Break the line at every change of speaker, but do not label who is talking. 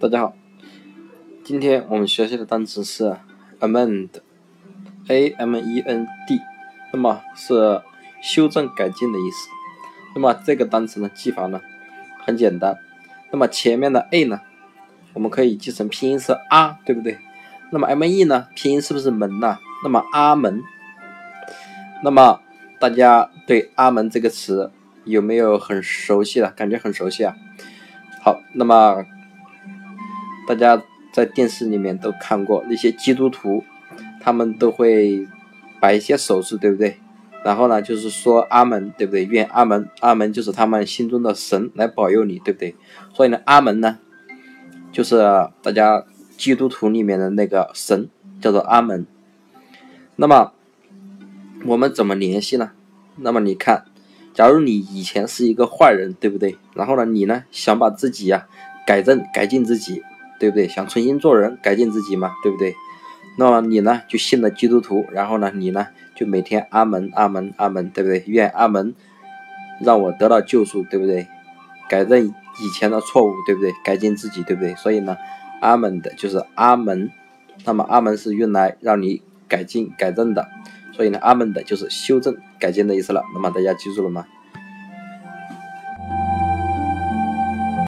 大家好，今天我们学习的单词是 amend，a m e n d，那么是修正改进的意思。那么这个单词呢记法呢很简单，那么前面的 a 呢，我们可以记成拼音是啊，对不对？那么 m e 呢，拼音是不是门呐？那么阿门。那么大家对阿门这个词有没有很熟悉的感觉？很熟悉啊。好，那么。大家在电视里面都看过那些基督徒，他们都会摆一些手势，对不对？然后呢，就是说阿门，对不对？愿阿门，阿门就是他们心中的神来保佑你，对不对？所以呢，阿门呢，就是大家基督徒里面的那个神，叫做阿门。那么我们怎么联系呢？那么你看，假如你以前是一个坏人，对不对？然后呢，你呢想把自己呀改正、改进自己。对不对？想重新做人，改进自己嘛，对不对？那么你呢，就信了基督徒，然后呢，你呢，就每天阿门阿门阿门，对不对？愿阿门让我得到救赎，对不对？改正以前的错误，对不对？改进自己，对不对？所以呢，阿门的就是阿门，那么阿门是用来让你改进改正的，所以呢，阿门的就是修正改进的意思了。那么大家记住了吗？